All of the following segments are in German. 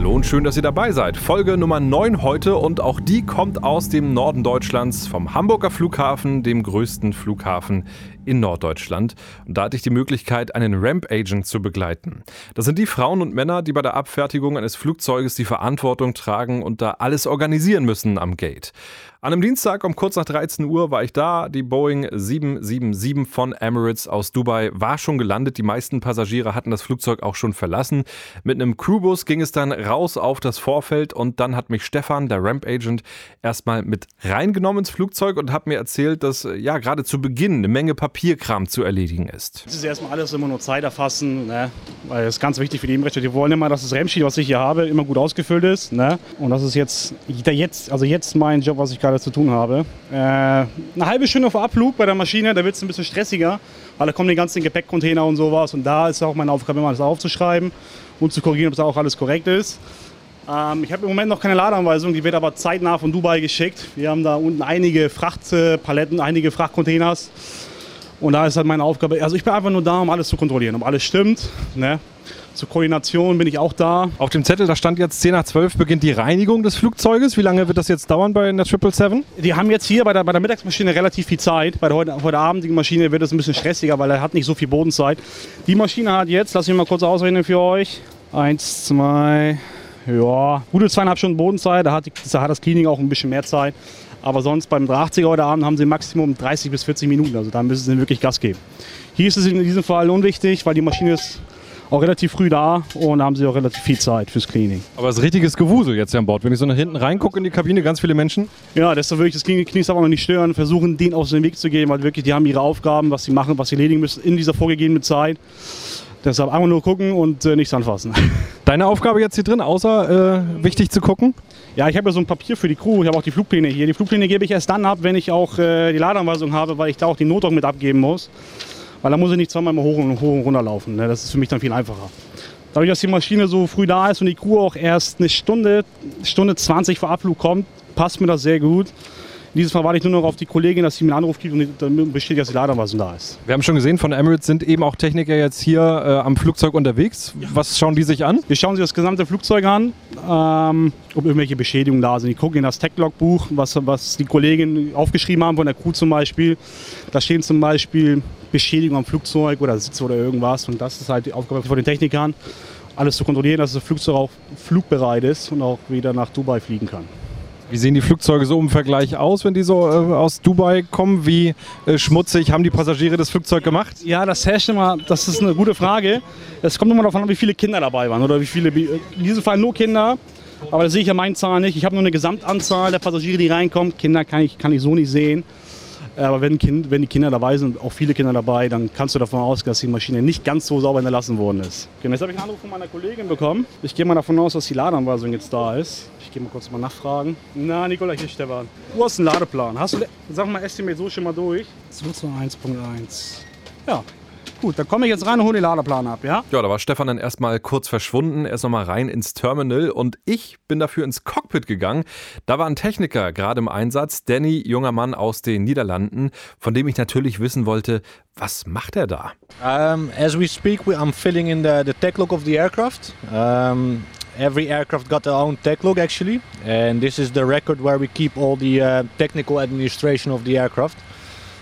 Hallo und schön, dass ihr dabei seid. Folge Nummer 9 heute und auch die kommt aus dem Norden Deutschlands, vom Hamburger Flughafen, dem größten Flughafen in Norddeutschland. Und da hatte ich die Möglichkeit, einen Ramp-Agent zu begleiten. Das sind die Frauen und Männer, die bei der Abfertigung eines Flugzeuges die Verantwortung tragen und da alles organisieren müssen am Gate. An einem Dienstag um kurz nach 13 Uhr war ich da. Die Boeing 777 von Emirates aus Dubai war schon gelandet. Die meisten Passagiere hatten das Flugzeug auch schon verlassen. Mit einem Crewbus ging es dann raus auf das Vorfeld und dann hat mich Stefan, der Ramp Agent, erstmal mit reingenommen ins Flugzeug und hat mir erzählt, dass ja gerade zu Beginn eine Menge Papierkram zu erledigen ist. Es ist erstmal alles immer nur Zeit erfassen, ne? weil es ganz wichtig für die Imrechte. Die wollen immer, dass das Remsheet, was ich hier habe, immer gut ausgefüllt ist. Ne? Und das ist jetzt, jetzt, also jetzt mein Job, was ich gerade zu tun habe. Äh, eine halbe Stunde vor Abflug bei der Maschine, da wird es ein bisschen stressiger, weil da kommen die ganzen Gepäckcontainer und sowas. Und da ist auch meine Aufgabe, immer alles aufzuschreiben und zu korrigieren, ob es auch alles korrekt ist. Ähm, ich habe im Moment noch keine Ladeanweisung, die wird aber zeitnah von Dubai geschickt. Wir haben da unten einige Frachtpaletten, einige Frachtcontainers. Und da ist halt meine Aufgabe, also ich bin einfach nur da, um alles zu kontrollieren, ob alles stimmt. Ne? Zur Koordination bin ich auch da. Auf dem Zettel, da stand jetzt 10 nach 12 beginnt die Reinigung des Flugzeuges. Wie lange wird das jetzt dauern bei der 777? Die haben jetzt hier bei der, bei der Mittagsmaschine relativ viel Zeit. Bei der heute, heute Abendigen Maschine wird es ein bisschen stressiger, weil er hat nicht so viel Bodenzeit. Die Maschine hat jetzt, lass mich mal kurz ausrechnen für euch. Eins, zwei, ja, gute zweieinhalb Stunden Bodenzeit. Da hat, da hat das Cleaning auch ein bisschen mehr Zeit. Aber sonst beim 380er heute Abend haben sie Maximum 30 bis 40 Minuten. Also da müssen sie wirklich Gas geben. Hier ist es in diesem Fall unwichtig, weil die Maschine ist auch relativ früh da und haben sie auch relativ viel Zeit fürs Cleaning. Aber es ist richtiges Gewusel jetzt hier an Bord. Wenn ich so nach hinten reingucke in die Kabine, ganz viele Menschen. Ja, deshalb würde ich das Cleaning aber noch nicht stören, versuchen, denen aus dem Weg zu gehen, weil wirklich, die haben ihre Aufgaben, was sie machen, was sie erledigen müssen in dieser vorgegebenen Zeit. Deshalb einfach nur gucken und äh, nichts anfassen. Deine Aufgabe jetzt hier drin, außer äh, wichtig zu gucken? Ja, ich habe ja so ein Papier für die Crew. Ich habe auch die Flugpläne hier. Die Flugpläne gebe ich erst dann ab, wenn ich auch äh, die Ladeanweisung habe, weil ich da auch die Not auch mit abgeben muss. Weil da muss ich nicht zweimal hoch und, hoch und runter laufen. Ne? Das ist für mich dann viel einfacher. Dadurch, dass die Maschine so früh da ist und die Crew auch erst eine Stunde, Stunde 20 vor Abflug kommt, passt mir das sehr gut. In diesem Fall warte ich nur noch auf die Kollegin, dass sie mir einen Anruf gibt und dann besteht, dass die Ladeanweisung da ist. Wir haben schon gesehen, von Emirates sind eben auch Techniker jetzt hier äh, am Flugzeug unterwegs. Ja. Was schauen die sich an? Wir schauen sich das gesamte Flugzeug an, ähm, ob irgendwelche Beschädigungen da sind. Die gucken in das Tech-Log-Buch, was, was die Kollegen aufgeschrieben haben von der Crew zum Beispiel. Da stehen zum Beispiel Beschädigungen am Flugzeug oder Sitz oder irgendwas. Und das ist halt die Aufgabe von den Technikern, alles zu kontrollieren, dass das Flugzeug auch flugbereit ist und auch wieder nach Dubai fliegen kann. Wie sehen die Flugzeuge so im Vergleich aus, wenn die so äh, aus Dubai kommen? Wie äh, schmutzig haben die Passagiere das Flugzeug gemacht? Ja, das herrscht immer, das ist eine gute Frage. Es kommt immer davon an, wie viele Kinder dabei waren oder wie viele, in diesem Fall nur Kinder. Aber das sehe ich ja meine Zahl nicht. Ich habe nur eine Gesamtanzahl der Passagiere, die reinkommen. Kinder kann ich, kann ich so nicht sehen. Aber wenn, kind, wenn die Kinder dabei sind, auch viele Kinder dabei, dann kannst du davon ausgehen, dass die Maschine nicht ganz so sauber hinterlassen worden ist. Okay, jetzt habe ich einen Anruf von meiner Kollegin bekommen. Ich gehe mal davon aus, dass die Ladeanweisung jetzt da ist. Ich gehe mal kurz mal nachfragen. Na, Nikola, hier Stefan. Du hast einen Ladeplan. Hast du, sag mal, Estimate so schon mal durch. 221.1. Ja, Gut, dann komme ich jetzt rein und hole den Ladeplan ab, ja? Ja, da war Stefan dann erstmal kurz verschwunden, erst nochmal rein ins Terminal und ich bin dafür ins Cockpit gegangen. Da war ein Techniker gerade im Einsatz, Danny, junger Mann aus den Niederlanden, von dem ich natürlich wissen wollte, was macht er da? Um, as we speak, I'm filling in the, the tech log of the aircraft. Um, every aircraft got their own tech log actually, and this is the record where we keep all the uh, technical administration of the aircraft.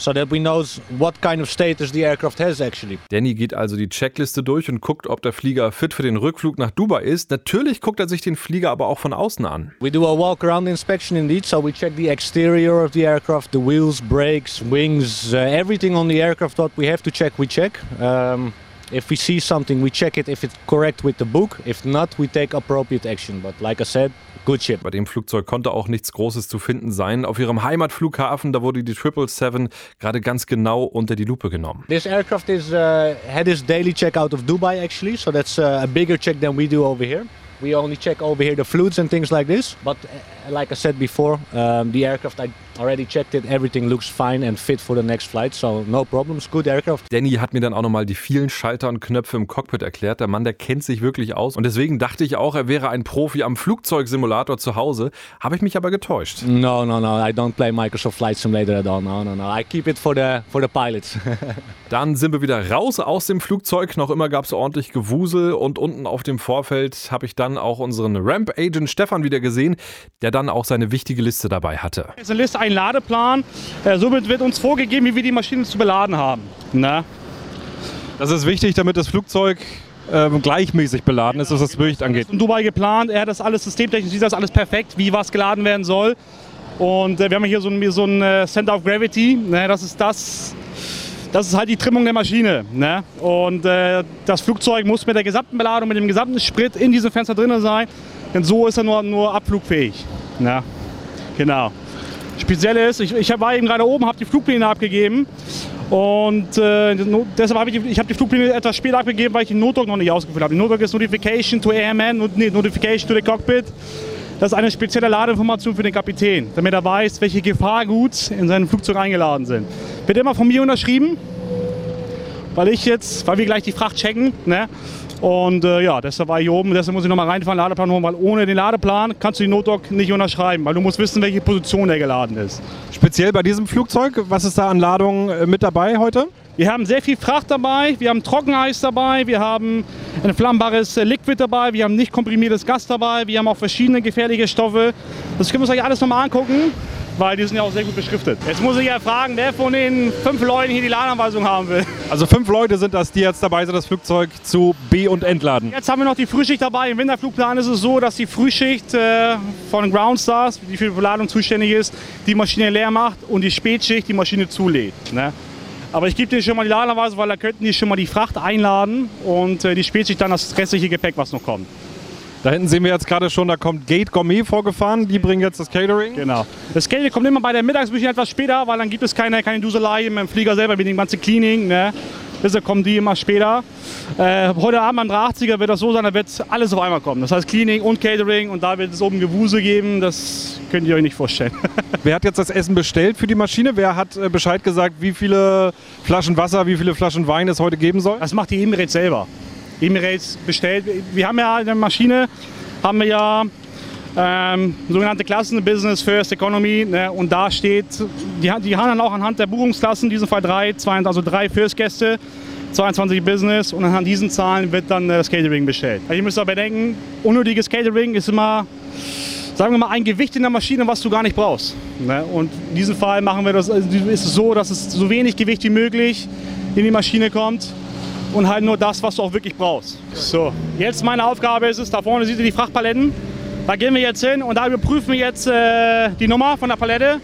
So that we knows what kind of status the aircraft has actually. Danny geht also die Checkliste durch und guckt, ob der Flieger fit für den Rückflug nach Dubai ist. Natürlich guckt er sich den Flieger aber auch von außen an. We do a walk-around inspection indeed, so we check the exterior of the aircraft, the wheels, brakes, wings, uh, everything on the aircraft that we have to check, we check. Um, if we see something, we check it if it's correct with the book. If not, we take appropriate action. But like I said, good ship. Bei dem Flugzeug konnte auch nichts Großes zu finden sein. Auf ihrem Heimatflughafen, da wurde die 777 gerade ganz genau unter die Lupe genommen. This aircraft is uh, had its daily check out of Dubai actually, so that's uh, a bigger check than we do over here. We only check over here the fluids and things like this. But uh, like I said before, um, the aircraft, I already checked it. Everything looks fine and fit for the next flight, so no problems. Good aircraft. Danny hat mir dann auch nochmal die vielen Schalter und Knöpfe im Cockpit erklärt. Der Mann, der kennt sich wirklich aus. Und deswegen dachte ich auch, er wäre ein Profi am Flugzeugsimulator zu Hause. Habe ich mich aber getäuscht. No, no, no. I don't play Microsoft Flight Simulator at all. No, no, no. I keep it for the for the pilots. Dann sind wir wieder raus aus dem Flugzeug. Noch immer gab es ordentlich Gewusel und unten auf dem Vorfeld habe ich dann auch unseren Ramp-Agent Stefan wieder gesehen, der dann auch seine wichtige Liste dabei hatte. Eine Liste, ein Ladeplan. Äh, somit wird uns vorgegeben, wie wir die Maschine zu beladen haben. Na? Das ist wichtig, damit das Flugzeug ähm, gleichmäßig beladen ist, was das Gewicht angeht. In Dubai geplant, er hat das alles systemtechnisch, sieht das alles perfekt, wie was geladen werden soll. Und äh, wir haben hier so ein, so ein äh, Center of Gravity. Ne? Das ist das, das ist halt die Trimmung der Maschine. Ne? Und äh, das Flugzeug muss mit der gesamten Beladung, mit dem gesamten Sprit in diesem Fenster drin sein. Denn so ist er nur, nur abflugfähig. Ne? Genau. Speziell ist, ich, ich war eben gerade oben, habe die Flugpläne abgegeben. Und äh, deshalb habe ich, die, ich hab die Flugpläne etwas später abgegeben, weil ich den Notdruck noch nicht ausgefüllt habe. Die Notdruck ist Notification to Airman, nee, Notification to the Cockpit. Das ist eine spezielle Ladeinformation für den Kapitän, damit er weiß, welche Gefahrguts in seinem Flugzeug eingeladen sind. Wird immer von mir unterschrieben, weil ich jetzt, weil wir gleich die Fracht checken. Ne? Und äh, ja, deshalb war ich hier oben, deshalb muss ich nochmal reinfahren, Ladeplan holen, weil ohne den Ladeplan kannst du die Notdoc nicht unterschreiben, weil du musst wissen, welche Position der geladen ist. Speziell bei diesem Flugzeug, was ist da an Ladung äh, mit dabei heute? Wir haben sehr viel Fracht dabei, wir haben Trockeneis dabei, wir haben ein flammbares äh, Liquid dabei, wir haben nicht komprimiertes Gas dabei, wir haben auch verschiedene gefährliche Stoffe. Das können wir uns euch alles nochmal angucken weil die sind ja auch sehr gut beschriftet. Jetzt muss ich ja fragen, wer von den fünf Leuten hier die Ladeanweisung haben will. Also fünf Leute sind das, die jetzt dabei sind, das Flugzeug zu be- und entladen. Jetzt haben wir noch die Frühschicht dabei. Im Winterflugplan ist es so, dass die Frühschicht äh, von Groundstars, die für die Beladung zuständig ist, die Maschine leer macht und die Spätschicht die Maschine zulädt. Ne? Aber ich gebe dir schon mal die Ladeanweisung, weil da könnten die schon mal die Fracht einladen und äh, die Spätschicht dann das restliche Gepäck, was noch kommt. Da hinten sehen wir jetzt gerade schon, da kommt Gate Gourmet vorgefahren. Die bringen jetzt das Catering. Genau. Das Catering kommt immer bei der Mittagsbücher etwas später, weil dann gibt es keine, keine Duselei im Flieger selber mit dem ganzen Cleaning. Ne? Deshalb kommen die immer später. Äh, heute Abend beim 380er wird das so sein, da wird alles auf einmal kommen. Das heißt Cleaning und Catering und da wird es oben Gewuse geben. Das könnt ihr euch nicht vorstellen. Wer hat jetzt das Essen bestellt für die Maschine? Wer hat äh, Bescheid gesagt, wie viele Flaschen Wasser, wie viele Flaschen Wein es heute geben soll? Das macht die Emirates selber. Emirates bestellt. Wir haben ja eine Maschine, haben wir ja ähm, sogenannte Klassen, Business, First, Economy. Ne? Und da steht, die, die haben dann auch anhand der Buchungsklassen, in diesem Fall drei, zwei, also drei First-Gäste, 22 Business und anhand diesen Zahlen wird dann äh, das Catering bestellt. Also ihr müsst aber bedenken, unnötiges Catering ist immer, sagen wir mal, ein Gewicht in der Maschine, was du gar nicht brauchst. Ne? Und in diesem Fall machen wir das, also ist es so, dass es so wenig Gewicht wie möglich in die Maschine kommt und halt nur das, was du auch wirklich brauchst. So, jetzt meine Aufgabe ist es, da vorne seht ihr die Frachtpaletten. Da gehen wir jetzt hin und da überprüfen wir jetzt äh, die Nummer von der Palette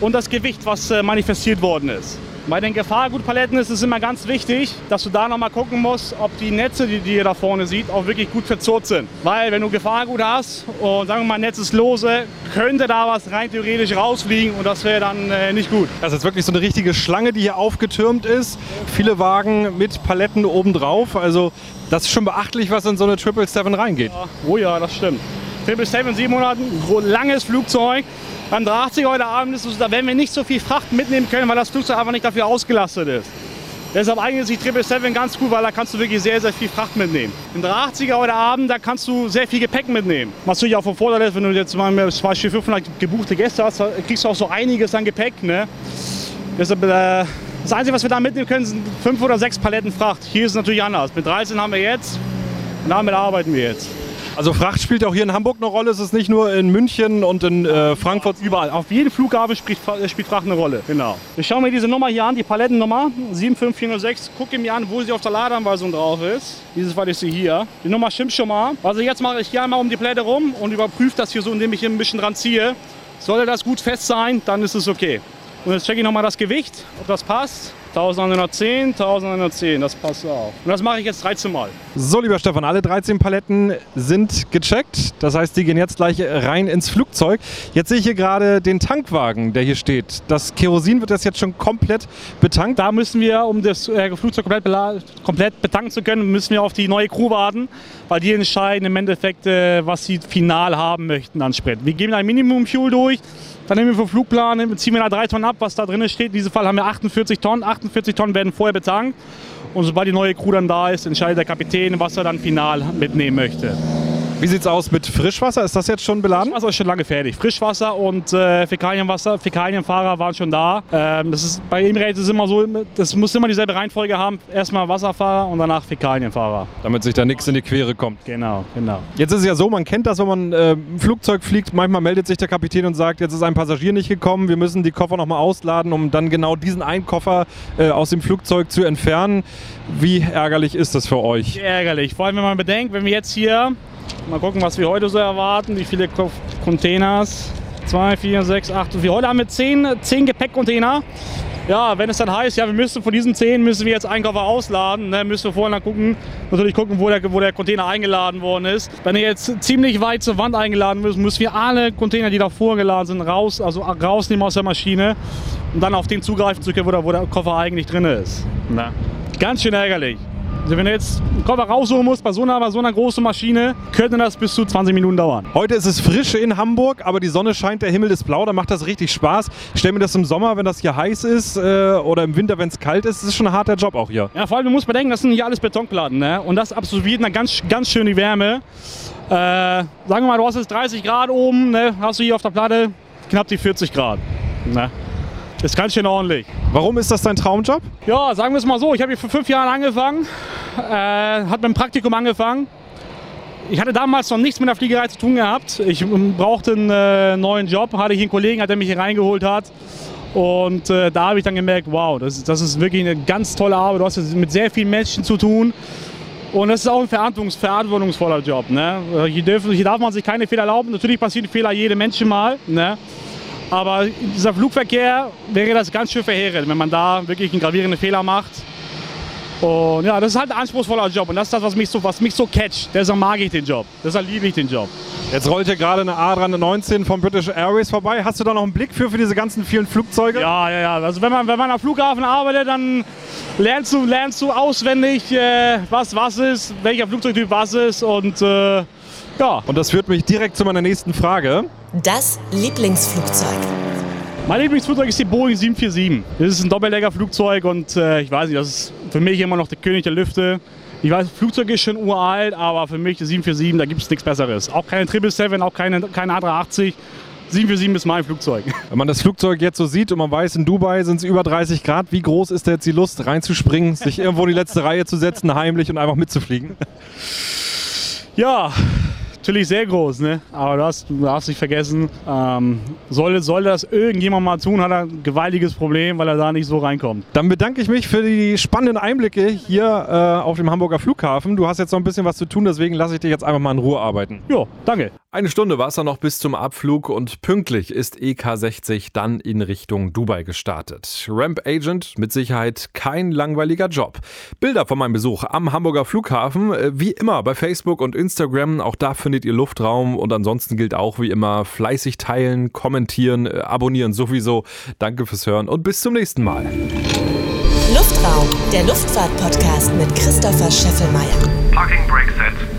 und das Gewicht, was äh, manifestiert worden ist. Bei den Gefahrgutpaletten ist es immer ganz wichtig, dass du da nochmal gucken musst, ob die Netze, die, die ihr da vorne seht, auch wirklich gut verzurrt sind. Weil wenn du Gefahrgut hast und sagen wir mal, Netz ist lose, könnte da was rein theoretisch rausfliegen und das wäre dann äh, nicht gut. Das ist wirklich so eine richtige Schlange, die hier aufgetürmt ist. Viele Wagen mit Paletten obendrauf. Also das ist schon beachtlich, was in so eine 777 reingeht. Ja, oh ja, das stimmt. 777 700, ein langes Flugzeug. Beim 380 heute Abend ist es, da werden wir nicht so viel Fracht mitnehmen können, weil das Flugzeug einfach nicht dafür ausgelastet ist. Deshalb eignet sich 777 ganz gut, weil da kannst du wirklich sehr, sehr viel Fracht mitnehmen. Im 380er heute Abend, da kannst du sehr viel Gepäck mitnehmen. Was natürlich auch vom Vorteil ist, wenn du jetzt mal zum Beispiel 500 gebuchte Gäste hast, kriegst du auch so einiges an Gepäck. Ne? Deshalb, äh, das Einzige, was wir da mitnehmen können, sind fünf oder sechs Paletten Fracht. Hier ist es natürlich anders. Mit 13 haben wir jetzt und damit arbeiten wir jetzt. Also Fracht spielt auch hier in Hamburg eine Rolle. Es ist nicht nur in München und in äh, Frankfurt. Überall. Auf jedem Flughafen spielt, spielt Fracht eine Rolle. Genau. Ich schaue mir diese Nummer hier an, die Palettennummer 75406. Gucke mir an, wo sie auf der Ladeanweisung drauf ist. Dieses Fall ist sie hier. Die Nummer stimmt schon mal. Also jetzt mache ich hier einmal um die Palette rum und überprüfe das hier so, indem ich hier ein bisschen dran ziehe. Sollte das gut fest sein, dann ist es okay. Und jetzt checke ich nochmal das Gewicht, ob das passt. 1110, 1110, das passt auch. Und das mache ich jetzt 13 Mal. So, lieber Stefan, alle 13 Paletten sind gecheckt. Das heißt, die gehen jetzt gleich rein ins Flugzeug. Jetzt sehe ich hier gerade den Tankwagen, der hier steht. Das Kerosin wird das jetzt schon komplett betankt. Da müssen wir, um das äh, Flugzeug komplett, komplett betanken zu können, müssen wir auf die neue Crew warten, weil die entscheiden im Endeffekt, äh, was sie final haben möchten an Sprit. Wir geben ein Minimum-Fuel durch, dann nehmen wir vom Flugplan, ziehen wir da drei Tonnen ab, was da drin steht. In diesem Fall haben wir 48 Tonnen. 48 Tonnen werden vorher betankt. Und sobald die neue Crew dann da ist, entscheidet der Kapitän, was er dann final mitnehmen möchte. Wie sieht es aus mit Frischwasser? Ist das jetzt schon beladen? Frischwasser ist schon lange fertig. Frischwasser und äh, Fäkalienwasser, Fäkalienfahrer waren schon da. Ähm, das ist, bei Emirates ist immer so, das muss immer dieselbe Reihenfolge haben. Erstmal Wasserfahrer und danach Fäkalienfahrer. Damit sich da nichts in die Quere kommt. Genau, genau. Jetzt ist es ja so, man kennt das, wenn man äh, ein Flugzeug fliegt. Manchmal meldet sich der Kapitän und sagt, jetzt ist ein Passagier nicht gekommen, wir müssen die Koffer nochmal ausladen, um dann genau diesen einen Koffer äh, aus dem Flugzeug zu entfernen. Wie ärgerlich ist das für euch? Ärgerlich, vor allem wenn man bedenkt, wenn wir jetzt hier Mal gucken, was wir heute so erwarten. Wie viele Containers? 2, 4, 6, 8. Wir heute haben wir 10, 10 Gepäckcontainer. Ja, wenn es dann heißt, ja, wir müssen von diesen 10 müssen wir jetzt einen Koffer ausladen, ne, müssen wir vorher dann gucken, natürlich gucken, wo der, wo der Container eingeladen worden ist. Wenn er jetzt ziemlich weit zur Wand eingeladen ist, müssen wir alle Container, die davor geladen sind, raus, also rausnehmen aus der Maschine und dann auf den zugreifen zu können, wo der, wo der Koffer eigentlich drin ist. Na. Ganz schön ärgerlich. Also wenn du jetzt einen Koffer raussuchen musst bei so einer, so einer großen Maschine, könnte das bis zu 20 Minuten dauern. Heute ist es frisch in Hamburg, aber die Sonne scheint, der Himmel ist blau, da macht das richtig Spaß. Ich stelle mir das im Sommer, wenn das hier heiß ist äh, oder im Winter, wenn es kalt ist, das ist schon ein harter Job auch hier. Ja, vor allem, du musst bedenken, das sind hier alles Betonplatten ne? und das absolviert eine ganz, ganz schöne Wärme. Äh, sagen wir mal, du hast jetzt 30 Grad oben, ne? hast du hier auf der Platte knapp die 40 Grad. Ne? Ist ganz schön ordentlich. Warum ist das dein Traumjob? Ja, sagen wir es mal so. Ich habe hier vor fünf Jahren angefangen, äh, hat mit dem Praktikum angefangen. Ich hatte damals noch nichts mit der Fliegerei zu tun gehabt. Ich brauchte einen äh, neuen Job, hatte hier einen Kollegen, der mich hier reingeholt hat. Und äh, da habe ich dann gemerkt, wow, das, das ist wirklich eine ganz tolle Arbeit. Du hast mit sehr vielen Menschen zu tun. Und das ist auch ein verantwortungs verantwortungsvoller Job. Ne? Hier, dürfen, hier darf man sich keine Fehler erlauben. Natürlich passieren Fehler jedem Menschen mal. Ne? Aber dieser Flugverkehr wäre das ganz schön verheerend, wenn man da wirklich einen gravierenden Fehler macht. Und ja, das ist halt ein anspruchsvoller Job und das ist das, was mich so, was mich so catcht. Deshalb mag ich den Job, deshalb liebe ich den Job. Jetzt rollt hier gerade eine A319 von British Airways vorbei. Hast du da noch einen Blick für, für diese ganzen vielen Flugzeuge? Ja, ja, ja. Also wenn man, wenn man am Flughafen arbeitet, dann lernst du, lernst du auswendig, äh, was was ist, welcher Flugzeugtyp was ist und äh, ja. Und das führt mich direkt zu meiner nächsten Frage. Das Lieblingsflugzeug. Mein Lieblingsflugzeug ist die Boeing 747. Das ist ein Doppeldecker-Flugzeug und äh, ich weiß nicht, das ist für mich immer noch der König der Lüfte. Ich weiß, Flugzeug ist schon uralt, aber für mich die 747, da gibt es nichts Besseres. Auch keine 777, auch keine, keine A380. 747 ist mein Flugzeug. Wenn man das Flugzeug jetzt so sieht und man weiß, in Dubai sind es über 30 Grad, wie groß ist da jetzt die Lust, reinzuspringen, sich irgendwo in die letzte Reihe zu setzen, heimlich und einfach mitzufliegen? Ja, natürlich sehr groß, ne? aber du, hast, du darfst nicht vergessen, ähm, sollte, sollte das irgendjemand mal tun, hat er ein gewaltiges Problem, weil er da nicht so reinkommt. Dann bedanke ich mich für die spannenden Einblicke hier äh, auf dem Hamburger Flughafen. Du hast jetzt noch ein bisschen was zu tun, deswegen lasse ich dich jetzt einfach mal in Ruhe arbeiten. Ja, danke. Eine Stunde war es dann noch bis zum Abflug und pünktlich ist EK60 dann in Richtung Dubai gestartet. Ramp Agent mit Sicherheit kein langweiliger Job. Bilder von meinem Besuch am Hamburger Flughafen, äh, wie immer bei Facebook und Instagram, auch da findet ihr Luftraum und ansonsten gilt auch wie immer fleißig teilen, kommentieren, äh, abonnieren sowieso. Danke fürs Hören und bis zum nächsten Mal. Luftraum, der Luftfahrt-Podcast mit Christopher Scheffelmeier. Parking Brake Set.